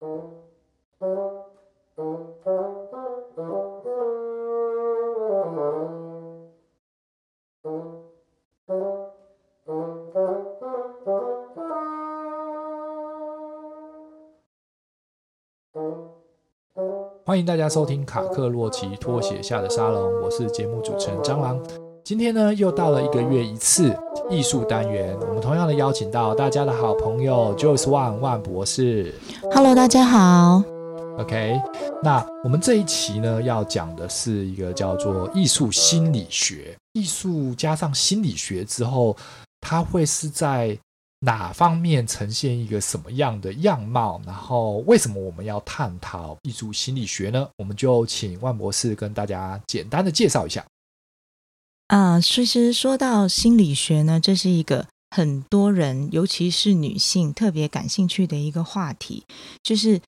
欢迎大家收听卡克洛奇拖鞋下的沙龙，我是节目主持人蟑螂。今天呢，又到了一个月一次艺术单元，我们同样的邀请到大家的好朋友 Joyce 万万博士。Hello，大家好。OK，那我们这一期呢，要讲的是一个叫做艺术心理学，艺术加上心理学之后，它会是在。哪方面呈现一个什么样的样貌？然后为什么我们要探讨艺术心理学呢？我们就请万博士跟大家简单的介绍一下。啊，其实说到心理学呢，这是一个很多人，尤其是女性特别感兴趣的一个话题。就是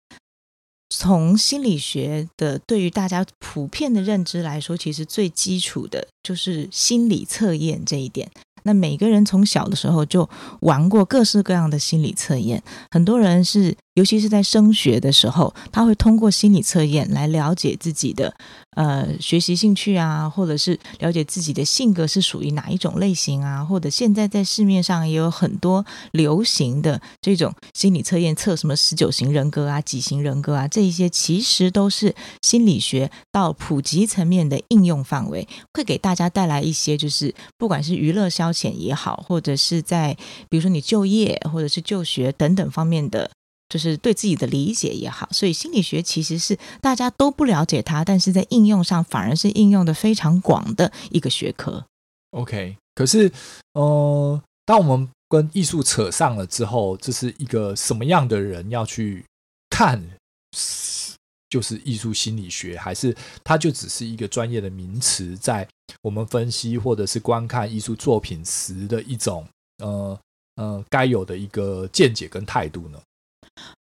从心理学的对于大家普遍的认知来说，其实最基础的就是心理测验这一点。那每个人从小的时候就玩过各式各样的心理测验，很多人是，尤其是在升学的时候，他会通过心理测验来了解自己的呃学习兴趣啊，或者是了解自己的性格是属于哪一种类型啊，或者现在在市面上也有很多流行的这种心理测验，测什么十九型人格啊、几型人格啊，这一些其实都是心理学到普及层面的应用范围，会给大家带来一些就是不管是娱乐消遣也好，或者是在比如说你就业或者是就学等等方面的，就是对自己的理解也好，所以心理学其实是大家都不了解它，但是在应用上反而是应用的非常广的一个学科。OK，可是，呃，当我们跟艺术扯上了之后，这是一个什么样的人要去看？就是艺术心理学，还是它就只是一个专业的名词，在我们分析或者是观看艺术作品时的一种呃呃该有的一个见解跟态度呢？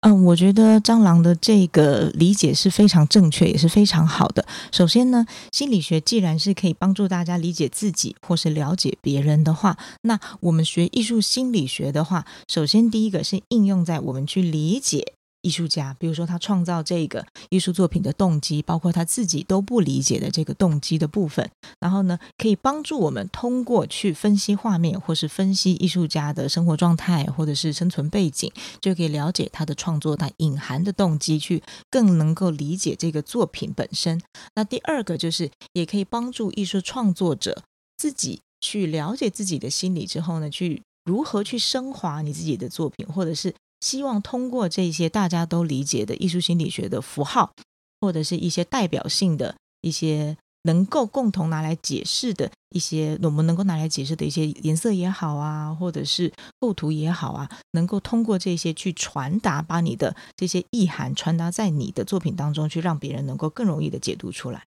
嗯，我觉得蟑螂的这个理解是非常正确，也是非常好的。首先呢，心理学既然是可以帮助大家理解自己或是了解别人的话，那我们学艺术心理学的话，首先第一个是应用在我们去理解。艺术家，比如说他创造这个艺术作品的动机，包括他自己都不理解的这个动机的部分，然后呢，可以帮助我们通过去分析画面，或是分析艺术家的生活状态，或者是生存背景，就可以了解他的创作，他隐含的动机，去更能够理解这个作品本身。那第二个就是，也可以帮助艺术创作者自己去了解自己的心理之后呢，去如何去升华你自己的作品，或者是。希望通过这些大家都理解的艺术心理学的符号，或者是一些代表性的一些能够共同拿来解释的一些，我们能够拿来解释的一些颜色也好啊，或者是构图也好啊，能够通过这些去传达，把你的这些意涵传达在你的作品当中，去让别人能够更容易的解读出来。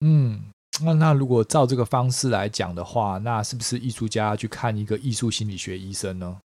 嗯，那那如果照这个方式来讲的话，那是不是艺术家去看一个艺术心理学医生呢？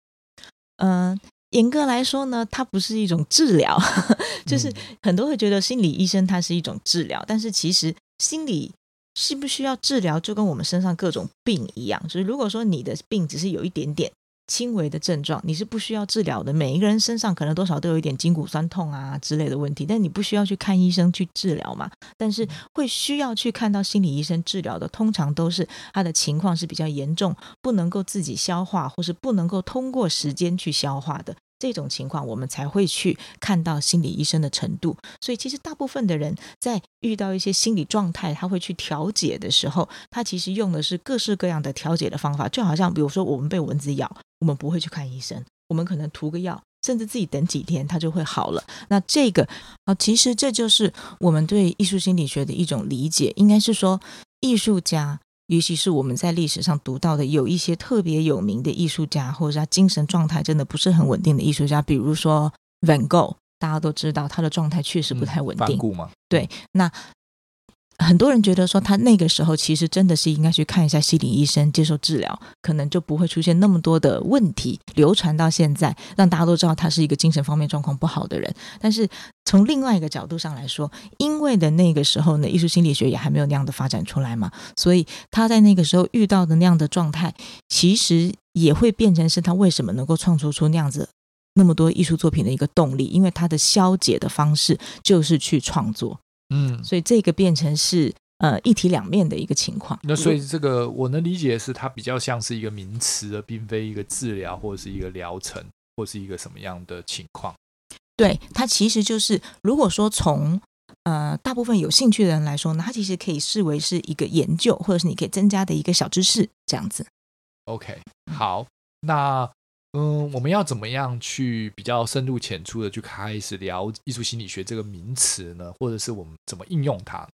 嗯、呃。严格来说呢，它不是一种治疗，就是很多会觉得心理医生它是一种治疗，但是其实心理需不需要治疗，就跟我们身上各种病一样，就是如果说你的病只是有一点点。轻微的症状，你是不需要治疗的。每一个人身上可能多少都有一点筋骨酸痛啊之类的问题，但你不需要去看医生去治疗嘛。但是会需要去看到心理医生治疗的，通常都是他的情况是比较严重，不能够自己消化，或是不能够通过时间去消化的。这种情况，我们才会去看到心理医生的程度。所以，其实大部分的人在遇到一些心理状态，他会去调解的时候，他其实用的是各式各样的调解的方法。就好像，比如说，我们被蚊子咬，我们不会去看医生，我们可能涂个药，甚至自己等几天，它就会好了。那这个啊，其实这就是我们对艺术心理学的一种理解，应该是说，艺术家。尤其是我们在历史上读到的，有一些特别有名的艺术家，或者是他精神状态真的不是很稳定的艺术家，比如说 Van Gogh，大家都知道他的状态确实不太稳定。嗯、对，那。很多人觉得说他那个时候其实真的是应该去看一下心理医生，接受治疗，可能就不会出现那么多的问题，流传到现在，让大家都知道他是一个精神方面状况不好的人。但是从另外一个角度上来说，因为的那个时候呢，艺术心理学也还没有那样的发展出来嘛，所以他在那个时候遇到的那样的状态，其实也会变成是他为什么能够创作出那样子。那么多艺术作品的一个动力，因为他的消解的方式就是去创作，嗯，所以这个变成是呃一体两面的一个情况。那所以这个我能理解的是，它比较像是一个名词，而并非一个治疗或者是一个疗程，或是一个什么样的情况。对，它其实就是，如果说从呃大部分有兴趣的人来说呢，它其实可以视为是一个研究，或者是你可以增加的一个小知识这样子。OK，好，那嗯，我们要怎么样去比较深入浅出的去开始聊艺术心理学这个名词呢？或者是我们怎么应用它？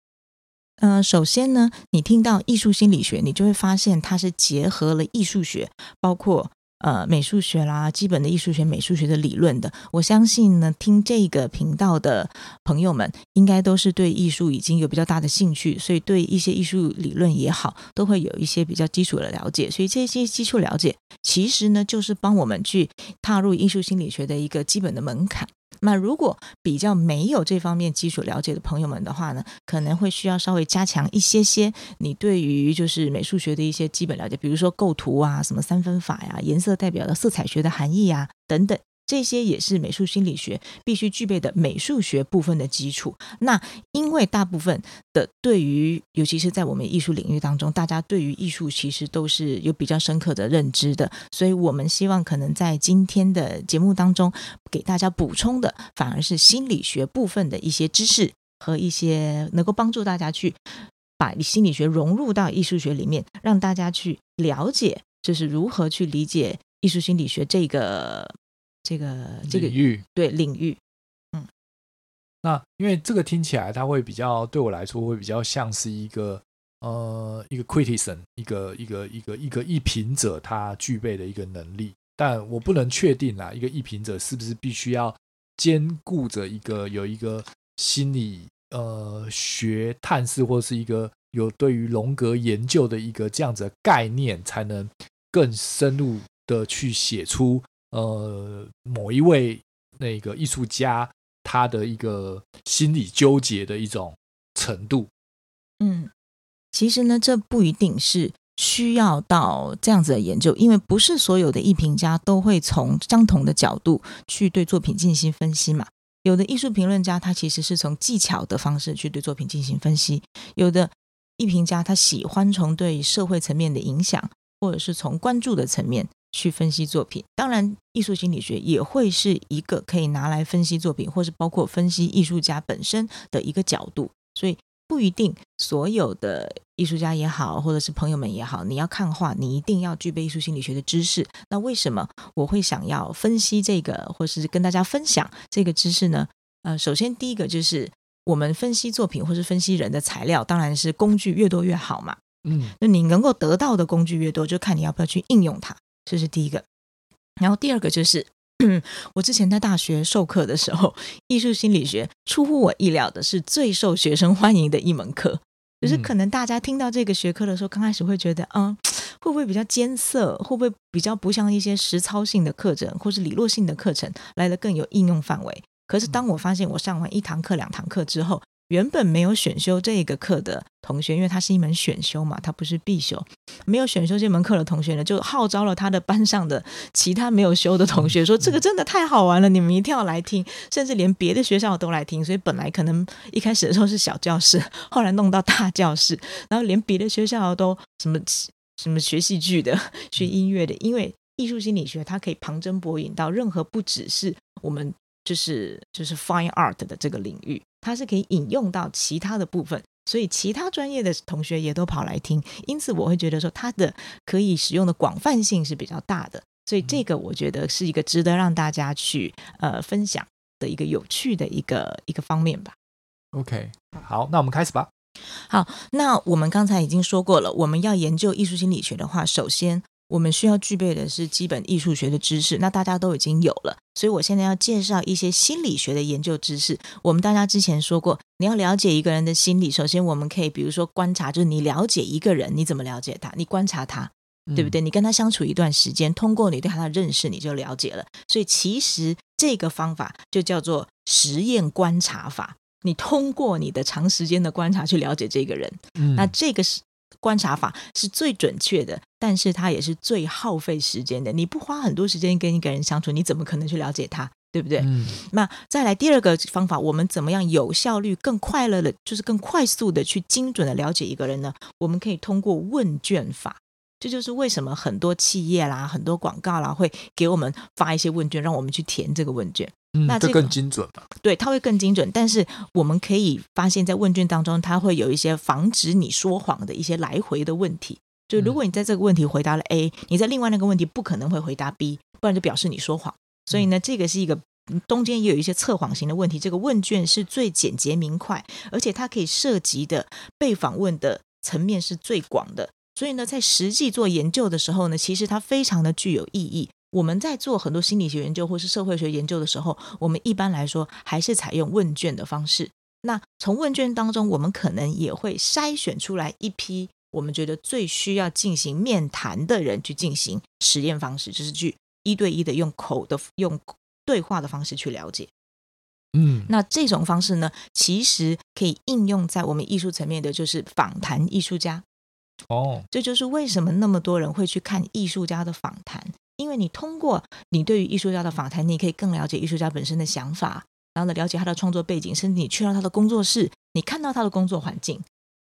呃，首先呢，你听到艺术心理学，你就会发现它是结合了艺术学，包括。呃，美术学啦，基本的艺术学、美术学的理论的，我相信呢，听这个频道的朋友们，应该都是对艺术已经有比较大的兴趣，所以对一些艺术理论也好，都会有一些比较基础的了解。所以这些基础了解，其实呢，就是帮我们去踏入艺术心理学的一个基本的门槛。那如果比较没有这方面基础了解的朋友们的话呢，可能会需要稍微加强一些些你对于就是美术学的一些基本了解，比如说构图啊、什么三分法呀、颜色代表的色彩学的含义呀等等。这些也是美术心理学必须具备的美术学部分的基础。那因为大部分的对于，尤其是在我们艺术领域当中，大家对于艺术其实都是有比较深刻的认知的，所以我们希望可能在今天的节目当中给大家补充的，反而是心理学部分的一些知识和一些能够帮助大家去把心理学融入到艺术学里面，让大家去了解，就是如何去理解艺术心理学这个。这个这个领域对领域，嗯，那因为这个听起来，它会比较对我来说会比较像是一个呃一个 criticism，一个一个一个一个一评者他具备的一个能力，但我不能确定啦，一个一评者是不是必须要兼顾着一个有一个心理呃学探视，或是一个有对于荣格研究的一个这样子的概念，才能更深入的去写出。呃，某一位那个艺术家，他的一个心理纠结的一种程度，嗯，其实呢，这不一定是需要到这样子的研究，因为不是所有的艺评家都会从相同的角度去对作品进行分析嘛。有的艺术评论家他其实是从技巧的方式去对作品进行分析，有的艺评家他喜欢从对社会层面的影响，或者是从关注的层面。去分析作品，当然，艺术心理学也会是一个可以拿来分析作品，或是包括分析艺术家本身的一个角度。所以，不一定所有的艺术家也好，或者是朋友们也好，你要看画，你一定要具备艺术心理学的知识。那为什么我会想要分析这个，或是跟大家分享这个知识呢？呃，首先第一个就是我们分析作品或是分析人的材料，当然是工具越多越好嘛。嗯，那你能够得到的工具越多，就看你要不要去应用它。这是第一个，然后第二个就是，我之前在大学授课的时候，艺术心理学出乎我意料的是最受学生欢迎的一门课。就是可能大家听到这个学科的时候，刚开始会觉得，嗯，会不会比较艰涩？会不会比较不像一些实操性的课程，或是理论性的课程来的更有应用范围？可是当我发现我上完一堂课、两堂课之后，原本没有选修这个课的同学，因为它是一门选修嘛，它不是必修。没有选修这门课的同学呢，就号召了他的班上的其他没有修的同学，说这个真的太好玩了，你们一定要来听。甚至连别的学校都来听。所以本来可能一开始的时候是小教室，后来弄到大教室，然后连别的学校都什么什么学戏剧的、学音乐的，因为艺术心理学它可以旁征博引到任何不只是我们就是就是 fine art 的这个领域。它是可以引用到其他的部分，所以其他专业的同学也都跑来听，因此我会觉得说它的可以使用的广泛性是比较大的，所以这个我觉得是一个值得让大家去呃分享的一个有趣的一个一个方面吧。OK，好，那我们开始吧。好，那我们刚才已经说过了，我们要研究艺术心理学的话，首先。我们需要具备的是基本艺术学的知识，那大家都已经有了，所以我现在要介绍一些心理学的研究知识。我们大家之前说过，你要了解一个人的心理，首先我们可以比如说观察，就是你了解一个人，你怎么了解他？你观察他，对不对？你跟他相处一段时间，通过你对他的认识，你就了解了。所以其实这个方法就叫做实验观察法。你通过你的长时间的观察去了解这个人，那这个是。观察法是最准确的，但是它也是最耗费时间的。你不花很多时间跟一个人相处，你怎么可能去了解他？对不对？嗯。那再来第二个方法，我们怎么样有效率、更快乐的，就是更快速的去精准的了解一个人呢？我们可以通过问卷法。这就是为什么很多企业啦、很多广告啦会给我们发一些问卷，让我们去填这个问卷。嗯，那这更精准吧？对，它会更精准。但是我们可以发现，在问卷当中，它会有一些防止你说谎的一些来回的问题。就如果你在这个问题回答了 A，你在另外那个问题不可能会回答 B，不然就表示你说谎。所以呢，这个是一个中间也有一些测谎型的问题。这个问卷是最简洁明快，而且它可以涉及的被访问的层面是最广的。所以呢，在实际做研究的时候呢，其实它非常的具有意义。我们在做很多心理学研究或是社会学研究的时候，我们一般来说还是采用问卷的方式。那从问卷当中，我们可能也会筛选出来一批我们觉得最需要进行面谈的人去进行实验方式，就是去一对一的用口的用对话的方式去了解。嗯，那这种方式呢，其实可以应用在我们艺术层面的，就是访谈艺术家。哦，这就是为什么那么多人会去看艺术家的访谈，因为你通过你对于艺术家的访谈，你可以更了解艺术家本身的想法，然后呢，了解他的创作背景，甚至你去到他的工作室，你看到他的工作环境，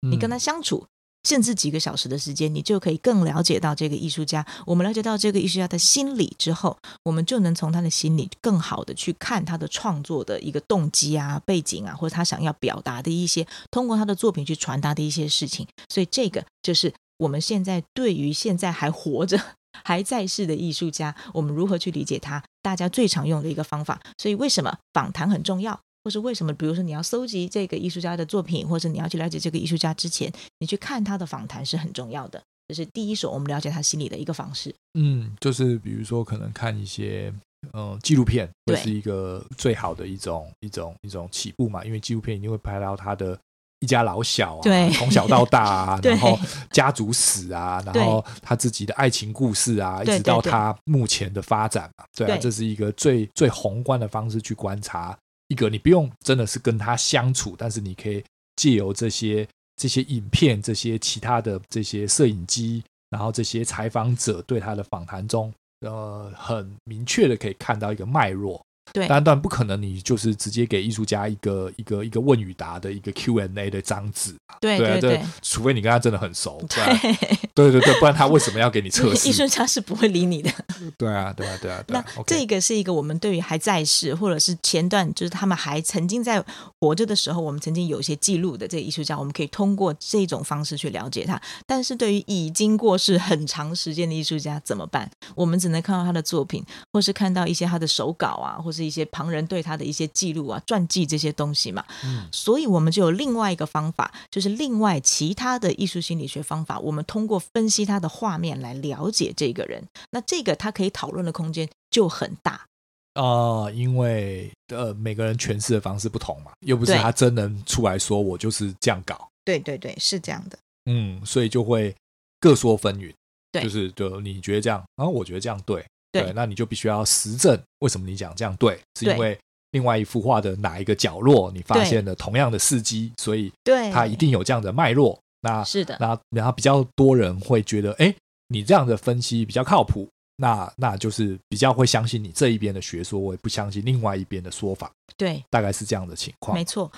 你跟他相处，嗯、甚至几个小时的时间，你就可以更了解到这个艺术家。我们了解到这个艺术家的心理之后，我们就能从他的心里更好的去看他的创作的一个动机啊、背景啊，或者他想要表达的一些，通过他的作品去传达的一些事情。所以这个。就是我们现在对于现在还活着、还在世的艺术家，我们如何去理解他？大家最常用的一个方法。所以，为什么访谈很重要？或是为什么？比如说，你要搜集这个艺术家的作品，或者你要去了解这个艺术家之前，你去看他的访谈是很重要的。这是第一手我们了解他心里的一个方式。嗯，就是比如说，可能看一些嗯纪录片，会是一个最好的一种一种一种起步嘛，因为纪录片一定会拍到他的。一家老小啊，对，从小到大啊，然后家族史啊，然后他自己的爱情故事啊，一直到他目前的发展嘛，对啊，这是一个最最宏观的方式去观察一个，你不用真的是跟他相处，但是你可以借由这些这些影片、这些其他的这些摄影机，然后这些采访者对他的访谈中，呃，很明确的可以看到一个脉络。对，当然不可能，你就是直接给艺术家一个一个一个问与答的一个 Q&A 的章子。对对对，除非你跟他真的很熟。对对对对，不然他为什么要给你 测试？艺术家是不会理你的。对啊对啊对啊。那这个是一个我们对于还在世或者是前段，就是他们还曾经在活着的时候，我们曾经有一些记录的这个艺术家，我们可以通过这种方式去了解他。但是对于已经过世很长时间的艺术家怎么办？我们只能看到他的作品，或是看到一些他的手稿啊，或是一些旁人对他的一些记录啊、传记这些东西嘛，嗯，所以我们就有另外一个方法，就是另外其他的艺术心理学方法，我们通过分析他的画面来了解这个人。那这个他可以讨论的空间就很大啊，呃，因为呃每个人诠释的方式不同嘛，又不是他真能出来说我就是这样搞。对对对，是这样的。嗯，所以就会各说纷纭。对，就是就你觉得这样，然后我觉得这样对。对，那你就必须要实证，为什么你讲这样对？是因为另外一幅画的哪一个角落，你发现了同样的事迹，所以对它一定有这样的脉络。那是的，那然后比较多人会觉得，哎，你这样的分析比较靠谱，那那就是比较会相信你这一边的学说，我也不相信另外一边的说法。对，大概是这样的情况。没错，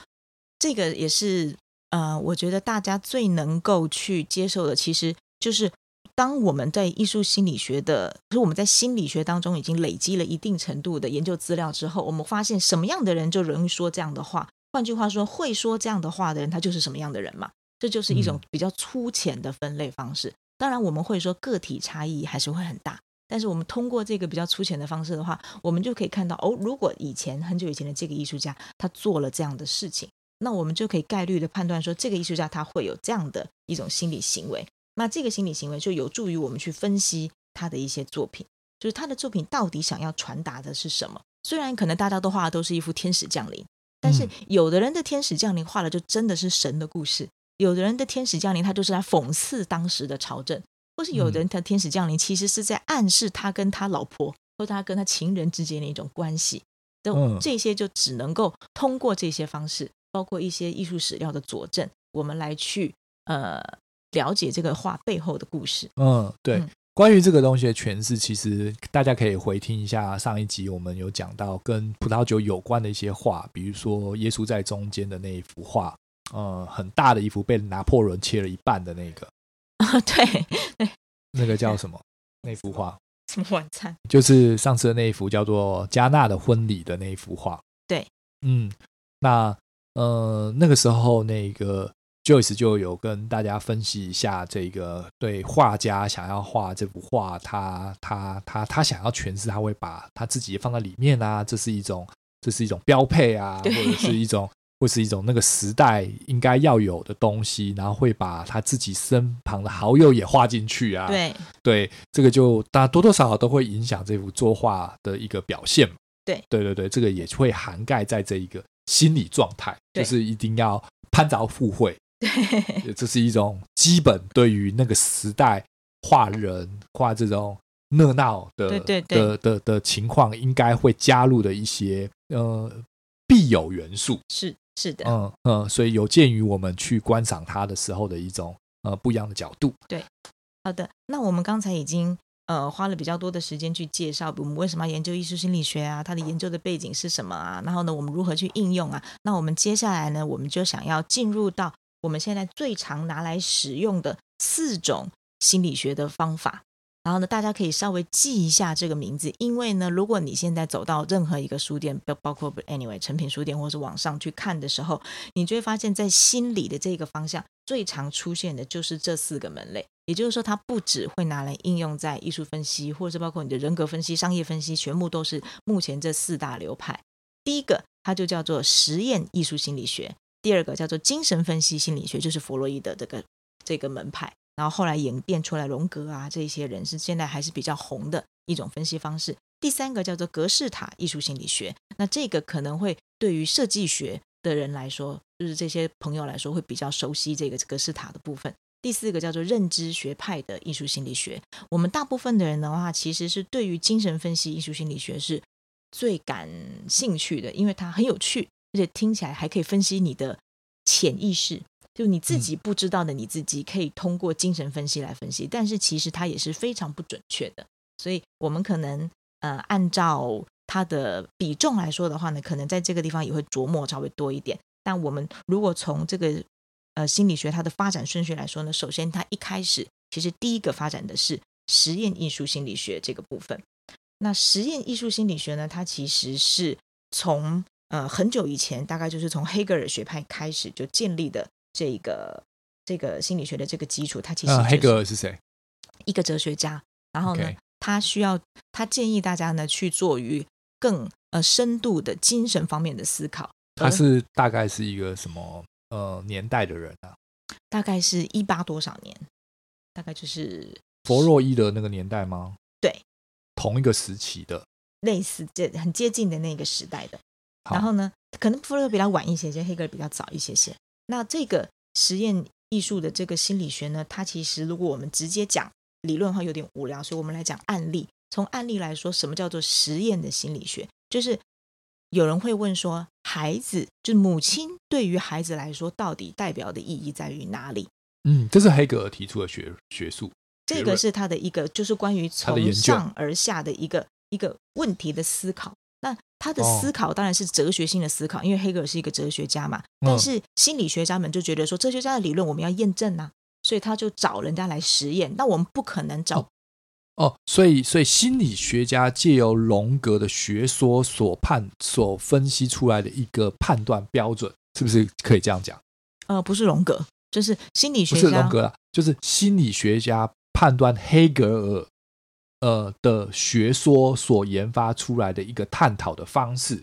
这个也是呃，我觉得大家最能够去接受的，其实就是。当我们在艺术心理学的，就是我们在心理学当中已经累积了一定程度的研究资料之后，我们发现什么样的人就容易说这样的话。换句话说，会说这样的话的人，他就是什么样的人嘛？这就是一种比较粗浅的分类方式。当然，我们会说个体差异还是会很大，但是我们通过这个比较粗浅的方式的话，我们就可以看到哦，如果以前很久以前的这个艺术家他做了这样的事情，那我们就可以概率的判断说，这个艺术家他会有这样的一种心理行为。那这个心理行为就有助于我们去分析他的一些作品，就是他的作品到底想要传达的是什么。虽然可能大家都画的都是一幅天使降临，但是有的人的天使降临画的就真的是神的故事，有的人的天使降临他就是来讽刺当时的朝政，或是有的人的天使降临其实是在暗示他跟他老婆或他跟他情人之间的一种关系。都这些就只能够通过这些方式，包括一些艺术史料的佐证，我们来去呃。了解这个画背后的故事。嗯，对。嗯关于这个东西的诠释，其实大家可以回听一下上一集，我们有讲到跟葡萄酒有关的一些画，比如说耶稣在中间的那一幅画，呃，很大的一幅被拿破仑切了一半的那个 啊，对对，那个叫什么？那幅画？什么晚餐？就是上次的那一幅叫做加纳的婚礼的那一幅画。对，嗯，那呃，那个时候那个。Joyce 就有跟大家分析一下这个对画家想要画这幅画，他他他他想要诠释，他会把他自己放在里面啊，这是一种这是一种标配啊，或者是一种或是一种那个时代应该要有的东西，然后会把他自己身旁的好友也画进去啊。对对，这个就大家多多少少都会影响这幅作画的一个表现。对对对对，这个也会涵盖在这一个心理状态，就是一定要攀凿附会。对，这是一种基本对于那个时代画人画这种热闹的对对对的的的情况，应该会加入的一些呃必有元素。是是的，嗯嗯，所以有鉴于我们去观赏它的时候的一种呃不一样的角度。对，好的，那我们刚才已经呃花了比较多的时间去介绍我们为什么要研究艺术心理学啊，它的研究的背景是什么啊，然后呢，我们如何去应用啊？那我们接下来呢，我们就想要进入到。我们现在最常拿来使用的四种心理学的方法，然后呢，大家可以稍微记一下这个名字，因为呢，如果你现在走到任何一个书店，包括 anyway 诚品书店或是网上去看的时候，你就会发现，在心理的这个方向最常出现的就是这四个门类。也就是说，它不只会拿来应用在艺术分析，或者是包括你的人格分析、商业分析，全部都是目前这四大流派。第一个，它就叫做实验艺术心理学。第二个叫做精神分析心理学，就是弗洛伊德这个这个门派，然后后来演变出来荣格啊，这些人是现在还是比较红的一种分析方式。第三个叫做格式塔艺术心理学，那这个可能会对于设计学的人来说，就是这些朋友来说会比较熟悉这个格式塔的部分。第四个叫做认知学派的艺术心理学，我们大部分的人的话，其实是对于精神分析艺术心理学是最感兴趣的，因为它很有趣。而且听起来还可以分析你的潜意识，就你自己不知道的，你自己可以通过精神分析来分析。但是其实它也是非常不准确的，所以我们可能呃按照它的比重来说的话呢，可能在这个地方也会琢磨稍微多一点。但我们如果从这个呃心理学它的发展顺序来说呢，首先它一开始其实第一个发展的是实验艺术心理学这个部分。那实验艺术心理学呢，它其实是从呃，很久以前，大概就是从黑格尔学派开始就建立的这个这个心理学的这个基础。他其实、就是、黑格尔是谁？一个哲学家。然后呢.他需要他建议大家呢去做于更呃深度的精神方面的思考。他是大概是一个什么呃年代的人啊？大概是一八多少年？大概就是弗洛伊德那个年代吗？对，同一个时期的，类似这很接近的那个时代的。然后呢，可能弗洛伊德比较晚一些些，黑格尔比较早一些些。那这个实验艺术的这个心理学呢，它其实如果我们直接讲理论的话，有点无聊，所以我们来讲案例。从案例来说，什么叫做实验的心理学？就是有人会问说，孩子，就是母亲对于孩子来说，到底代表的意义在于哪里？嗯，这是黑格尔提出的学学术，这个是他的一个，就是关于从上而下的一个一个问题的思考。那他的思考当然是哲学性的思考，因为黑格尔是一个哲学家嘛。但是心理学家们就觉得说，哲学家的理论我们要验证呐，所以他就找人家来实验。那我们不可能找哦，所以所以心理学家借由荣格的学说所判所分析出来的一个判断标准，是不是可以这样讲？呃，不是荣格，就是心理学家，不是荣格啦，就是心理学家判断黑格尔。呃的学说所研发出来的一个探讨的方式，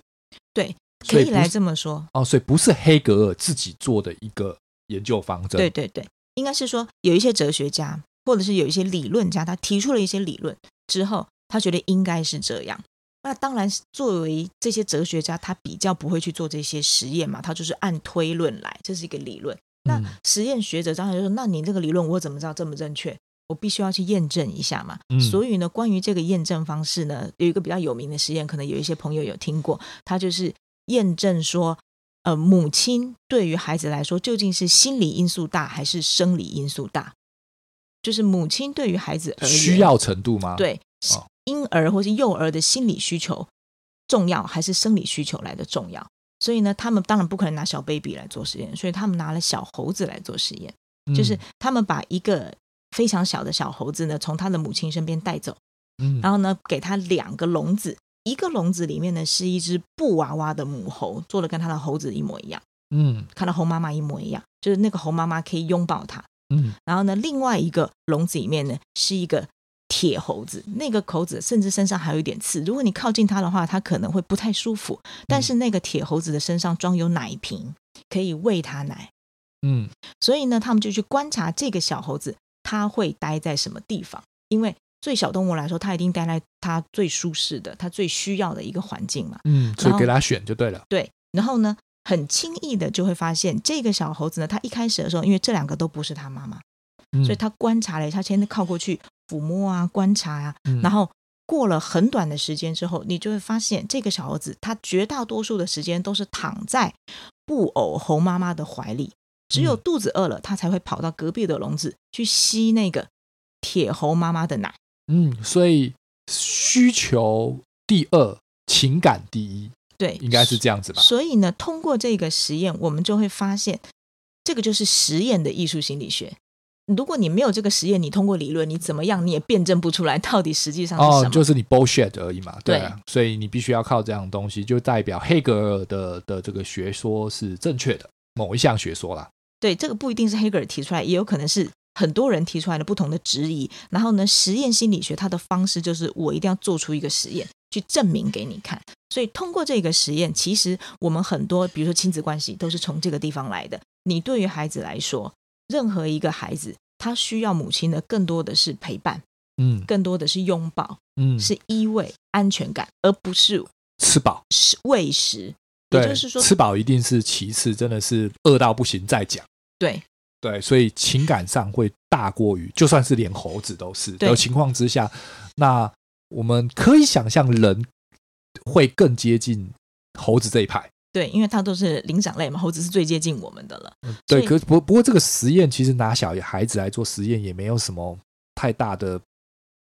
对，可以来这么说哦。所以不是黑格尔自己做的一个研究方针，对对对，应该是说有一些哲学家或者是有一些理论家，他提出了一些理论之后，他觉得应该是这样。那当然，作为这些哲学家，他比较不会去做这些实验嘛，他就是按推论来，这是一个理论。那实验学者当然就说：“那你这个理论我怎么知道正不正确？”我必须要去验证一下嘛，嗯、所以呢，关于这个验证方式呢，有一个比较有名的实验，可能有一些朋友有听过，他就是验证说，呃，母亲对于孩子来说究竟是心理因素大还是生理因素大？就是母亲对于孩子而需要程度吗？对，哦、婴儿或是幼儿的心理需求重要，还是生理需求来的重要？所以呢，他们当然不可能拿小 baby 来做实验，所以他们拿了小猴子来做实验，嗯、就是他们把一个非常小的小猴子呢，从他的母亲身边带走，嗯，然后呢，给他两个笼子，一个笼子里面呢是一只布娃娃的母猴，做的跟他的猴子一模一样，嗯，看到猴妈妈一模一样，就是那个猴妈妈可以拥抱他，嗯，然后呢，另外一个笼子里面呢是一个。铁猴子，那个猴子甚至身上还有一点刺，如果你靠近它的话，它可能会不太舒服。但是那个铁猴子的身上装有奶瓶，可以喂它奶。嗯，所以呢，他们就去观察这个小猴子，它会待在什么地方？因为对小动物来说，它一定待在它最舒适的、它最需要的一个环境嘛。嗯，所以给它选就对了。对，然后呢，很轻易的就会发现，这个小猴子呢，它一开始的时候，因为这两个都不是它妈妈，嗯，所以它观察了，一下先靠过去。抚摸啊，观察啊，然后过了很短的时间之后，你就会发现这个小猴子，它绝大多数的时间都是躺在布偶猴妈妈的怀里，只有肚子饿了，它才会跑到隔壁的笼子去吸那个铁猴妈妈的奶。嗯，所以需求第二，情感第一，对，应该是这样子吧。所以呢，通过这个实验，我们就会发现，这个就是实验的艺术心理学。如果你没有这个实验，你通过理论，你怎么样你也辩证不出来到底实际上是什么？哦，就是你 bullshit 而已嘛。对啊，对，所以你必须要靠这样的东西，就代表黑格尔的的这个学说是正确的某一项学说啦。对，这个不一定是黑格尔提出来，也有可能是很多人提出来的不同的质疑。然后呢，实验心理学它的方式就是我一定要做出一个实验去证明给你看。所以通过这个实验，其实我们很多，比如说亲子关系，都是从这个地方来的。你对于孩子来说。任何一个孩子，他需要母亲的更多的是陪伴，嗯，更多的是拥抱，嗯，是依偎、安全感，而不是吃饱、是喂食。也就是说，吃饱一定是其次，真的是饿到不行再讲。对对，所以情感上会大过于，就算是连猴子都是的情况之下，那我们可以想象人会更接近猴子这一派。对，因为它都是灵长类嘛，猴子是最接近我们的了。对，可不不过这个实验其实拿小孩子来做实验也没有什么太大的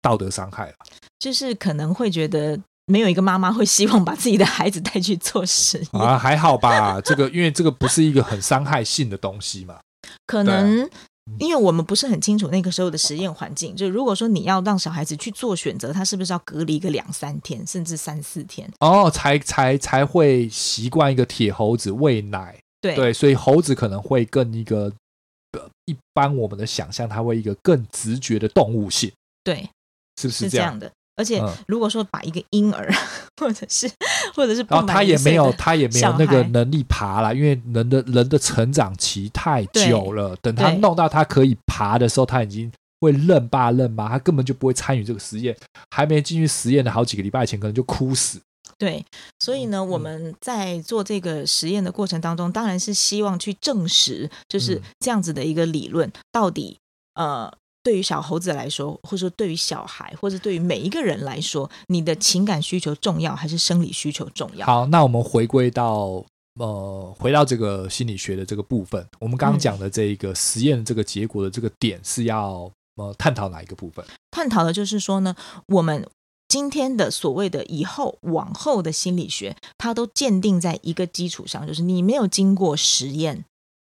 道德伤害了。就是可能会觉得没有一个妈妈会希望把自己的孩子带去做实验啊，还好吧？这个因为这个不是一个很伤害性的东西嘛，可能。因为我们不是很清楚那个时候的实验环境，就如果说你要让小孩子去做选择，他是不是要隔离个两三天，甚至三四天哦，才才才会习惯一个铁猴子喂奶？对对，所以猴子可能会更一个一般我们的想象，它会一个更直觉的动物性，对，是不是这样，是这样的？而且，如果说把一个婴儿，或者是，或者是，然后他也没有，他也没有那个能力爬了，因为人的人的成长期太久了。等他弄到他可以爬的时候，他已经会认爸认妈，他根本就不会参与这个实验。还没进去实验的好几个礼拜前，可能就哭死。对，所以呢，我们在做这个实验的过程当中，当然是希望去证实，就是这样子的一个理论到底，呃。对于小猴子来说，或者说对于小孩，或者对于每一个人来说，你的情感需求重要还是生理需求重要？好，那我们回归到呃，回到这个心理学的这个部分，我们刚刚讲的这一个实验这个结果的这个点是要呃探讨哪一个部分？探讨的就是说呢，我们今天的所谓的以后往后的心理学，它都鉴定在一个基础上，就是你没有经过实验，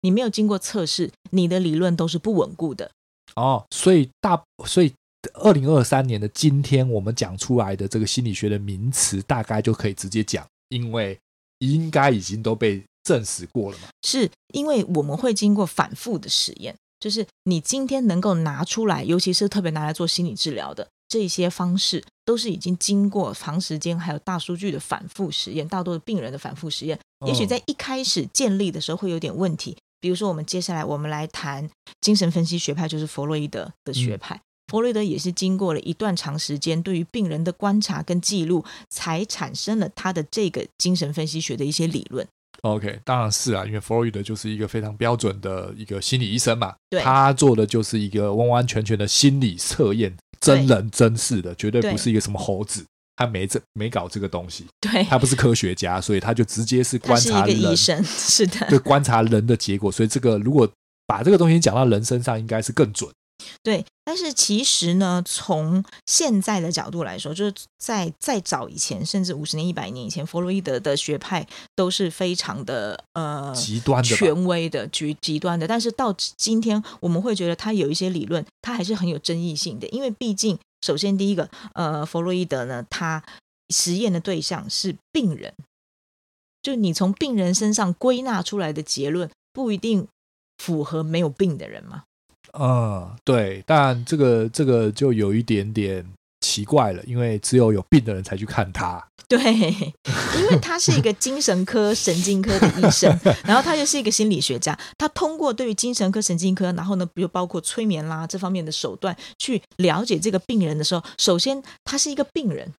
你没有经过测试，你的理论都是不稳固的。哦，所以大，所以二零二三年的今天，我们讲出来的这个心理学的名词，大概就可以直接讲，因为应该已经都被证实过了嘛。是因为我们会经过反复的实验，就是你今天能够拿出来，尤其是特别拿来做心理治疗的这些方式，都是已经经过长时间还有大数据的反复实验，大多的病人的反复实验，也许在一开始建立的时候会有点问题。比如说，我们接下来我们来谈精神分析学派，就是弗洛伊德的学派。嗯、弗洛伊德也是经过了一段长时间对于病人的观察跟记录，才产生了他的这个精神分析学的一些理论。OK，当然是啊，因为弗洛伊德就是一个非常标准的一个心理医生嘛，对他做的就是一个完完全全的心理测验，真人真事的，绝对不是一个什么猴子。他没这没搞这个东西，对，他不是科学家，所以他就直接是观察人，是一个医生，是的，对，观察人的结果。所以这个如果把这个东西讲到人身上，应该是更准。对，但是其实呢，从现在的角度来说，就是在再早以前，甚至五十年、一百年以前，弗洛伊德的学派都是非常的呃极端的、权威的、极极端的。但是到今天，我们会觉得他有一些理论，他还是很有争议性的，因为毕竟，首先第一个，呃，弗洛伊德呢，他实验的对象是病人，就你从病人身上归纳出来的结论，不一定符合没有病的人嘛。嗯，对，但这个这个就有一点点奇怪了，因为只有有病的人才去看他。对，因为他是一个精神科、神经科的医生，然后他又是一个心理学家，他通过对于精神科、神经科，然后呢，比如包括催眠啦这方面的手段去了解这个病人的时候，首先他是一个病人，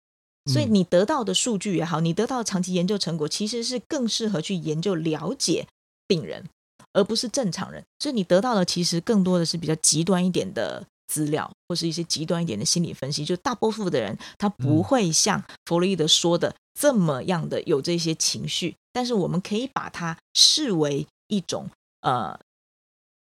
所以你得到的数据也好，你得到的长期研究成果，其实是更适合去研究了解病人。而不是正常人，所以你得到的其实更多的是比较极端一点的资料，或是一些极端一点的心理分析。就大多数的人，他不会像弗洛伊德说的这么样的有这些情绪，但是我们可以把它视为一种呃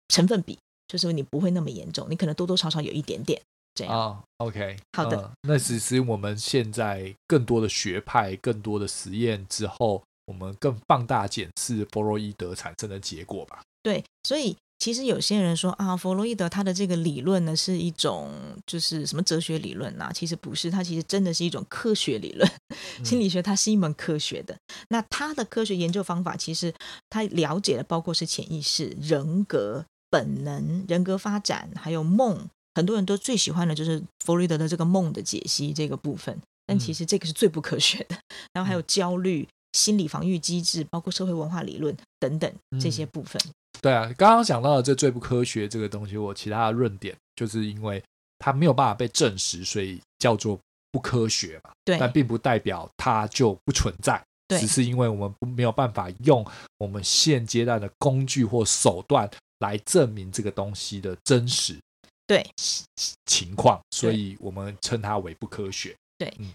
成分比，就是你不会那么严重，你可能多多少少有一点点这样。啊，OK，好的，呃，那其实我们现在更多的学派、更多的实验之后。我们更放大检视弗洛伊德产生的结果吧。对，所以其实有些人说啊，弗洛伊德他的这个理论呢是一种就是什么哲学理论呐？其实不是，它其实真的是一种科学理论。心理学它是一门科学的。嗯、那他的科学研究方法，其实他了解的包括是潜意识、人格、本能、人格发展，还有梦。很多人都最喜欢的就是弗洛伊德的这个梦的解析这个部分，但其实这个是最不科学的。然后还有焦虑。心理防御机制，包括社会文化理论等等这些部分。嗯、对啊，刚刚讲到的这最不科学这个东西，我其他的论点就是因为它没有办法被证实，所以叫做不科学嘛。对，但并不代表它就不存在，对，只是因为我们没有办法用我们现阶段的工具或手段来证明这个东西的真实对情况，所以我们称它为不科学。对，嗯，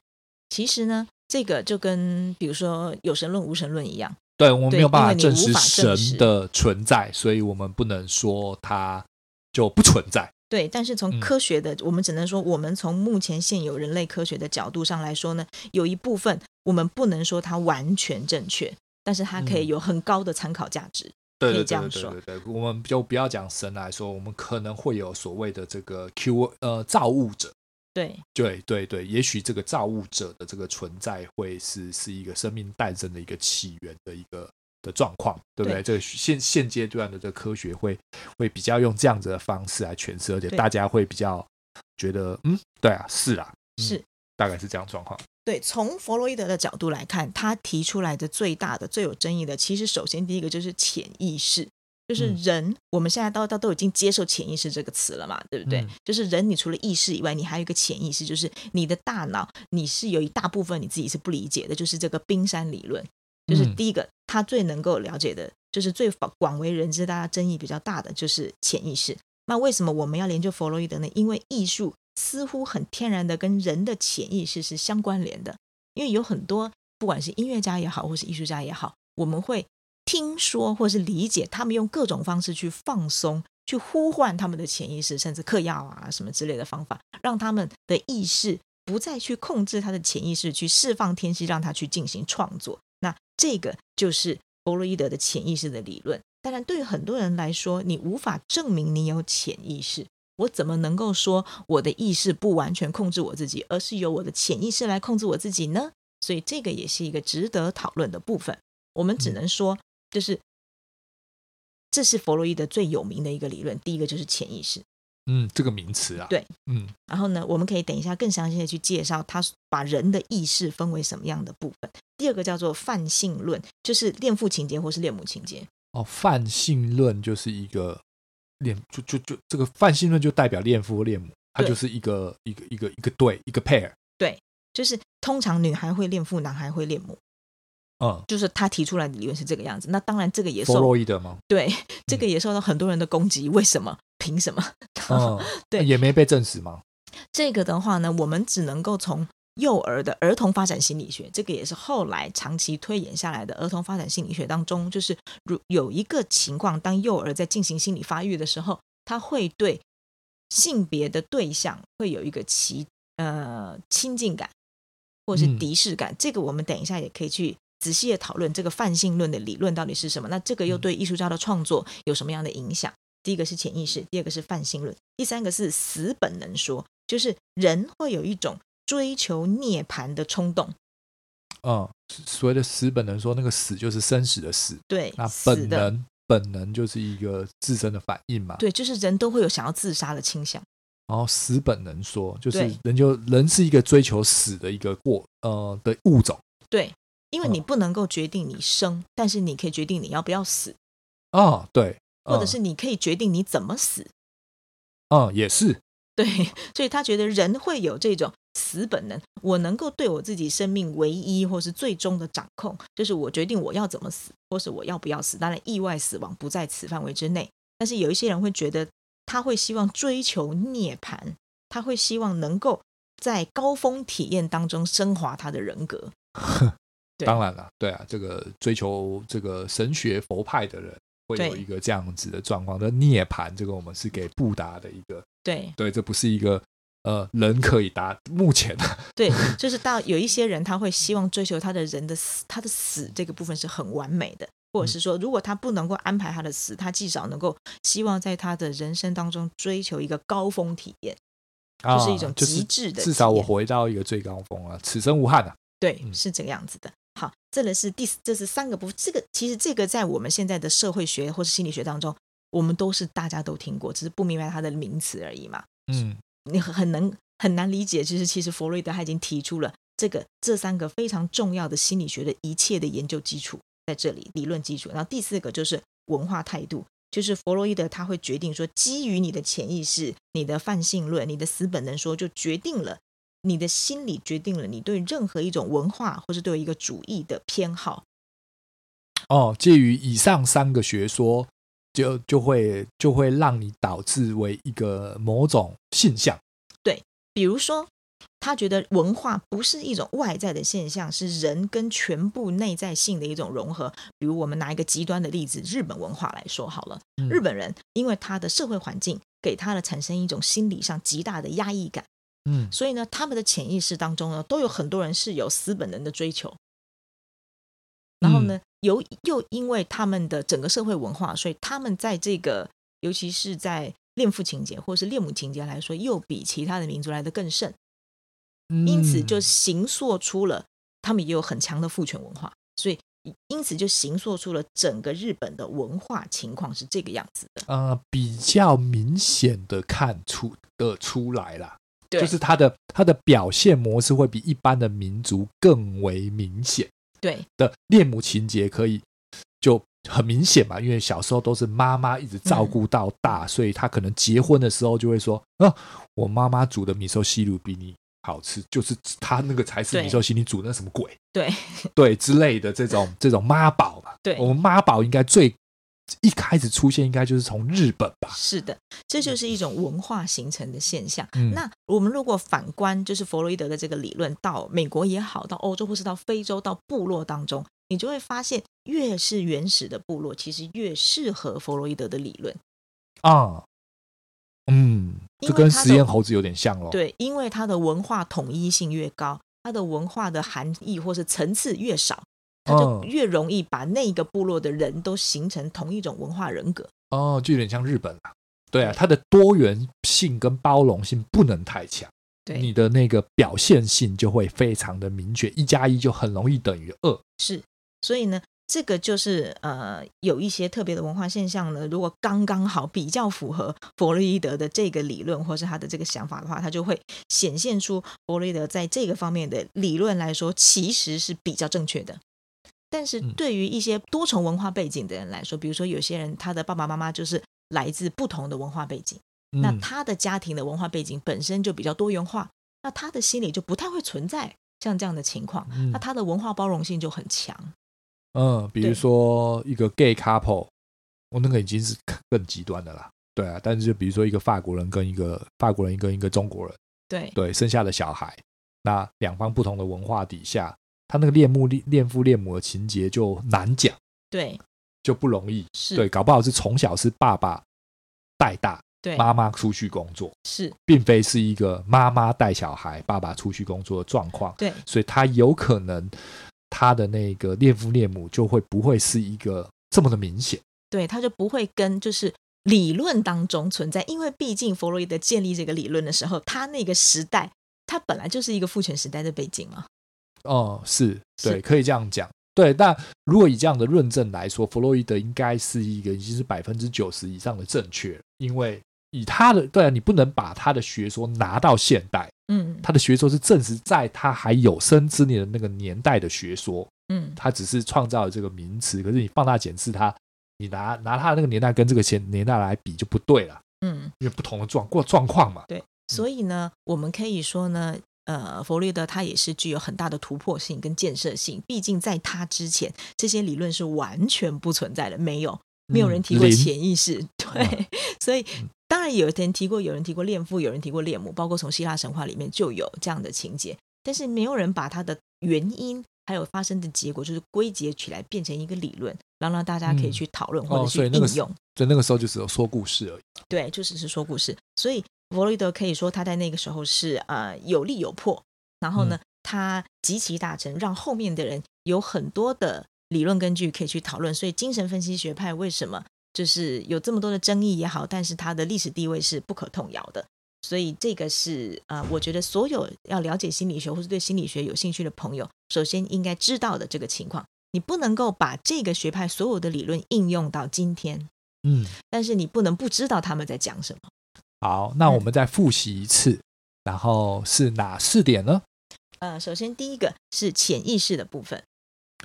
其实呢。这个就跟比如说有神论、无神论一样，对，我们没有办法证实神的存在，所以我们不能说它就不存在。对，但是从科学的，嗯、我们只能说，我们从目前现有人类科学的角度上来说呢，有一部分我们不能说它完全正确，但是它可以有很高的参考价值。对、嗯，可以这样说。对对对，对，我们就不要讲神来说，我们可能会有所谓的这个 Q 呃造物者。对对对对，也许这个造物者的这个存在会是是一个生命诞生的一个起源的一个的状况，对不对？对这个现现阶段的这个科学会会比较用这样子的方式来诠释，而且大家会比较觉得，嗯，对啊，是啊，嗯、是大概是这样状况。对，从弗洛伊德的角度来看，他提出来的最大的、最有争议的，其实首先第一个就是潜意识。就是人，嗯、我们现在到到都已经接受潜意识这个词了嘛，对不对？嗯、就是人，你除了意识以外，你还有一个潜意识，就是你的大脑，你是有一大部分你自己是不理解的，就是这个冰山理论。就是第一个，他最能够了解的，就是最广为人知、大家争议比较大的，就是潜意识。那为什么我们要研究弗洛伊德呢？因为艺术似乎很天然的跟人的潜意识是相关联的，因为有很多不管是音乐家也好，或是艺术家也好，我们会。听说或是理解，他们用各种方式去放松，去呼唤他们的潜意识，甚至嗑药啊什么之类的方法，让他们的意识不再去控制他的潜意识，去释放天性，让他去进行创作。那这个就是弗洛伊德的潜意识的理论。当然，对于很多人来说，你无法证明你有潜意识，我怎么能够说我的意识不完全控制我自己，而是由我的潜意识来控制我自己呢？所以，这个也是一个值得讨论的部分。我们只能说。就是，这是弗洛伊德最有名的一个理论。第一个就是潜意识，嗯，这个名词啊，对，嗯。然后呢，我们可以等一下更详细的去介绍他把人的意识分为什么样的部分。第二个叫做泛性论，就是恋父情节或是恋母情节。哦，泛性论就是一个恋，就就就这个泛性论就代表恋父恋母，它就是一个一个一个一个对一个 pair。对，就是通常女孩会恋父，男孩会恋母。嗯，就是他提出来的理论是这个样子。那当然，这个也受弗洛伊德吗？对，这个也受到很多人的攻击。为什么？凭什么？嗯，对，也没被证实吗？这个的话呢，我们只能够从幼儿的儿童发展心理学，这个也是后来长期推演下来的儿童发展心理学当中，就是如有一个情况，当幼儿在进行心理发育的时候，他会对性别的对象会有一个亲呃亲近感，或者是敌视感。嗯、这个我们等一下也可以去仔细的讨论这个泛性论的理论到底是什么。那这个又对艺术家的创作有什么样的影响？第一个是潜意识，第二个是泛性论，第三个是死本能说，就是人会有一种追求涅槃的冲动。嗯，所谓的死本能说，那个死就是生死的死。对，那本能本能就是一个自身的反应嘛。对，就是人都会有想要自杀的倾向。然后死本能说，就是人就人是一个追求死的一个过呃的物种。对，因为你不能够决定你生，嗯、但是你可以决定你要不要死。哦，对。或者是你可以决定你怎么死，嗯，也是对，所以他觉得人会有这种死本能，我能够对我自己生命唯一或是最终的掌控，就是我决定我要怎么死，或是我要不要死。当然，意外死亡不在此范围之内，但是有一些人会觉得，他会希望追求涅槃，他会希望能够在高峰体验当中升华他的人格。当然了，对啊，这个追求这个神学佛派的人。会有一个这样子的状况，的涅槃，这个我们是给布达的一个，对。对，这不是一个呃人可以达目前的，对，就是到有一些人他会希望追求他的人的死，他的死这个部分是很完美的，或者是说，如果他不能够安排他的死，他至少能够希望在他的人生当中追求一个高峰体验，就是一种极致的，至少我回到一个最高峰啊，此生无憾啊，对，是这个样子的。好，这个是第这是三个部分。这个其实这个在我们现在的社会学或是心理学当中，我们都是大家都听过，只是不明白它的名词而已嘛。嗯，你很能很难理解。其实其实弗洛伊德他已经提出了这个这三个非常重要的心理学的一切的研究基础在这里，理论基础。然后第四个就是文化态度，就是弗洛伊德他会决定说，基于你的潜意识、你的泛性论、你的死本能说，就决定了。你的心理决定了你对任何一种文化或是对一个主义的偏好。哦，介于以上三个学说，就就会就会让你导致为一个某种现象。对，比如说，他觉得文化不是一种外在的现象，是人跟全部内在性的一种融合。比如，我们拿一个极端的例子，日本文化来说好了。嗯，日本人因为他的社会环境给他的产生一种心理上极大的压抑感。嗯，所以呢，他们的潜意识当中呢，都有很多人是有死本能的追求。然后呢，由又因为他们的整个社会文化，所以他们在这个，尤其是在恋父情节或是恋母情节来说，又比其他的民族来的更甚。因此就形塑出了他们也有很强的父权文化，所以因此就形塑出了整个日本的文化情况是这个样子的。呃，比较明显的看出的出来了。对。就是他的他的表现模式会比一般的民族更为明显，对。的恋母情节可以就很明显嘛，因为小时候都是妈妈一直照顾到大，嗯、所以他可能结婚的时候就会说啊，我妈妈煮的米寿西鲁比你好吃，就是他那个才是米寿西你煮的那什么鬼，对。对之类的这种这种妈宝嘛，对，我们妈宝应该最。一开始出现应该就是从日本吧？是的，这就是一种文化形成的现象。嗯、那我们如果反观，就是弗洛伊德的这个理论，到美国也好，到欧洲或是到非洲，到部落当中，你就会发现，越是原始的部落，其实越适合弗洛伊德的理论啊。嗯，这跟实验猴子有点像喽。对，因为它的文化统一性越高，它的文化的含义或是层次越少。他就越容易把那个部落的人都形成同一种文化人格哦，就有点像日本啊。对啊，它的多元性跟包容性不能太强，对你的那个表现性就会非常的明确，一加一就很容易等于二。是，所以呢，这个就是呃，有一些特别的文化现象呢，如果刚刚好比较符合弗洛伊德的这个理论或是他的这个想法的话，他就会显现出弗洛伊德在这个方面的理论来说，其实是比较正确的。但是对于一些多重文化背景的人来说，比如说有些人他的爸爸妈妈就是来自不同的文化背景，那他的家庭的文化背景本身就比较多元化，那他的心里就不太会存在像这样的情况，那他的文化包容性就很强。嗯，比如说一个 gay couple，我那个已经是更极端的啦。对啊，但是就比如说一个法国人跟一个法国人跟一个中国人，对对，生下的小孩，那两方不同的文化底下。他那个恋母恋恋父恋母的情节就难讲，对，就不容易，是对，搞不好是从小是爸爸带大，对，妈妈出去工作是，并非是一个妈妈带小孩，爸爸出去工作的状况。对，所以他有可能他的那个恋父恋母就会不会是一个这么的明显。对，他就不会跟就是理论当中存在，因为毕竟弗洛伊德建立这个理论的时候，他那个时代，他本来就是一个父权时代的背景嘛。哦，是对，是可以这样讲。对，那如果以这样的论证来说，弗洛伊德应该是一个已经是百分之九十以上的正确，因为以他的对啊，你不能把他的学说拿到现代，嗯，他的学说是证实在他还有生之年的那个年代的学说，嗯，他只是创造了这个名词，可是你放大检视他，你拿拿他的那个年代跟这个前年代来比就不对了，嗯，因为不同的状过状况嘛，对，所以呢，我们可以说呢。呃，弗洛伊德他也是具有很大的突破性跟建设性。毕竟在他之前，这些理论是完全不存在的，没有，没有人提过潜意识。嗯、对，嗯、所以当然有人提过，有人提过恋父，有人提过恋母，包括从希腊神话里面就有这样的情节。但是没有人把它的原因还有发生的结果，就是归结起来变成一个理论，然后让大家可以去讨论或者去应用。所以那个时候就只有说故事而已。对，就只是说故事。所以。弗洛伊德可以说他在那个时候是呃有利有破，然后呢，他极其大成，让后面的人有很多的理论根据可以去讨论。所以精神分析学派为什么就是有这么多的争议也好，但是他的历史地位是不可动摇的。所以这个是呃，我觉得所有要了解心理学或是对心理学有兴趣的朋友，首先应该知道的这个情况。你不能够把这个学派所有的理论应用到今天，嗯，但是你不能不知道他们在讲什么。好，那我们再复习一次，嗯、然后是哪四点呢？呃，首先第一个是潜意识的部分，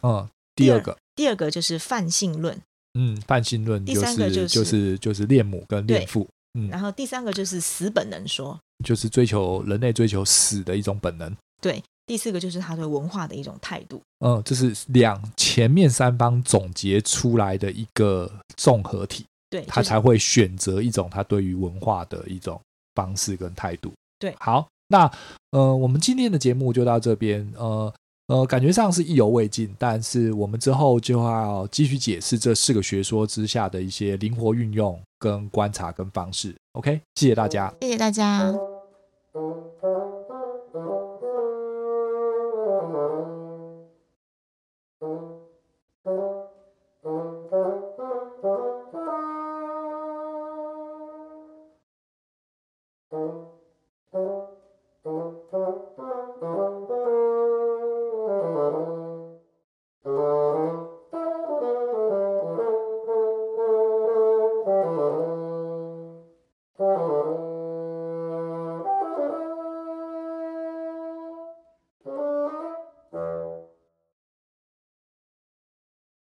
嗯，第二个，第二个就是泛性论，嗯，泛性论、就是，第三个就是就是就是恋母跟恋父，嗯，然后第三个就是死本能说，就是追求人类追求死的一种本能，对，第四个就是他对文化的一种态度，嗯，这是两前面三方总结出来的一个综合体。对，他才会选择一种他对于文化的一种方式跟态度。对，好，那呃，我们今天的节目就到这边。呃呃，感觉上是意犹未尽，但是我们之后就要继续解释这四个学说之下的一些灵活运用、跟观察、跟方式。OK，谢谢大家，谢谢大家。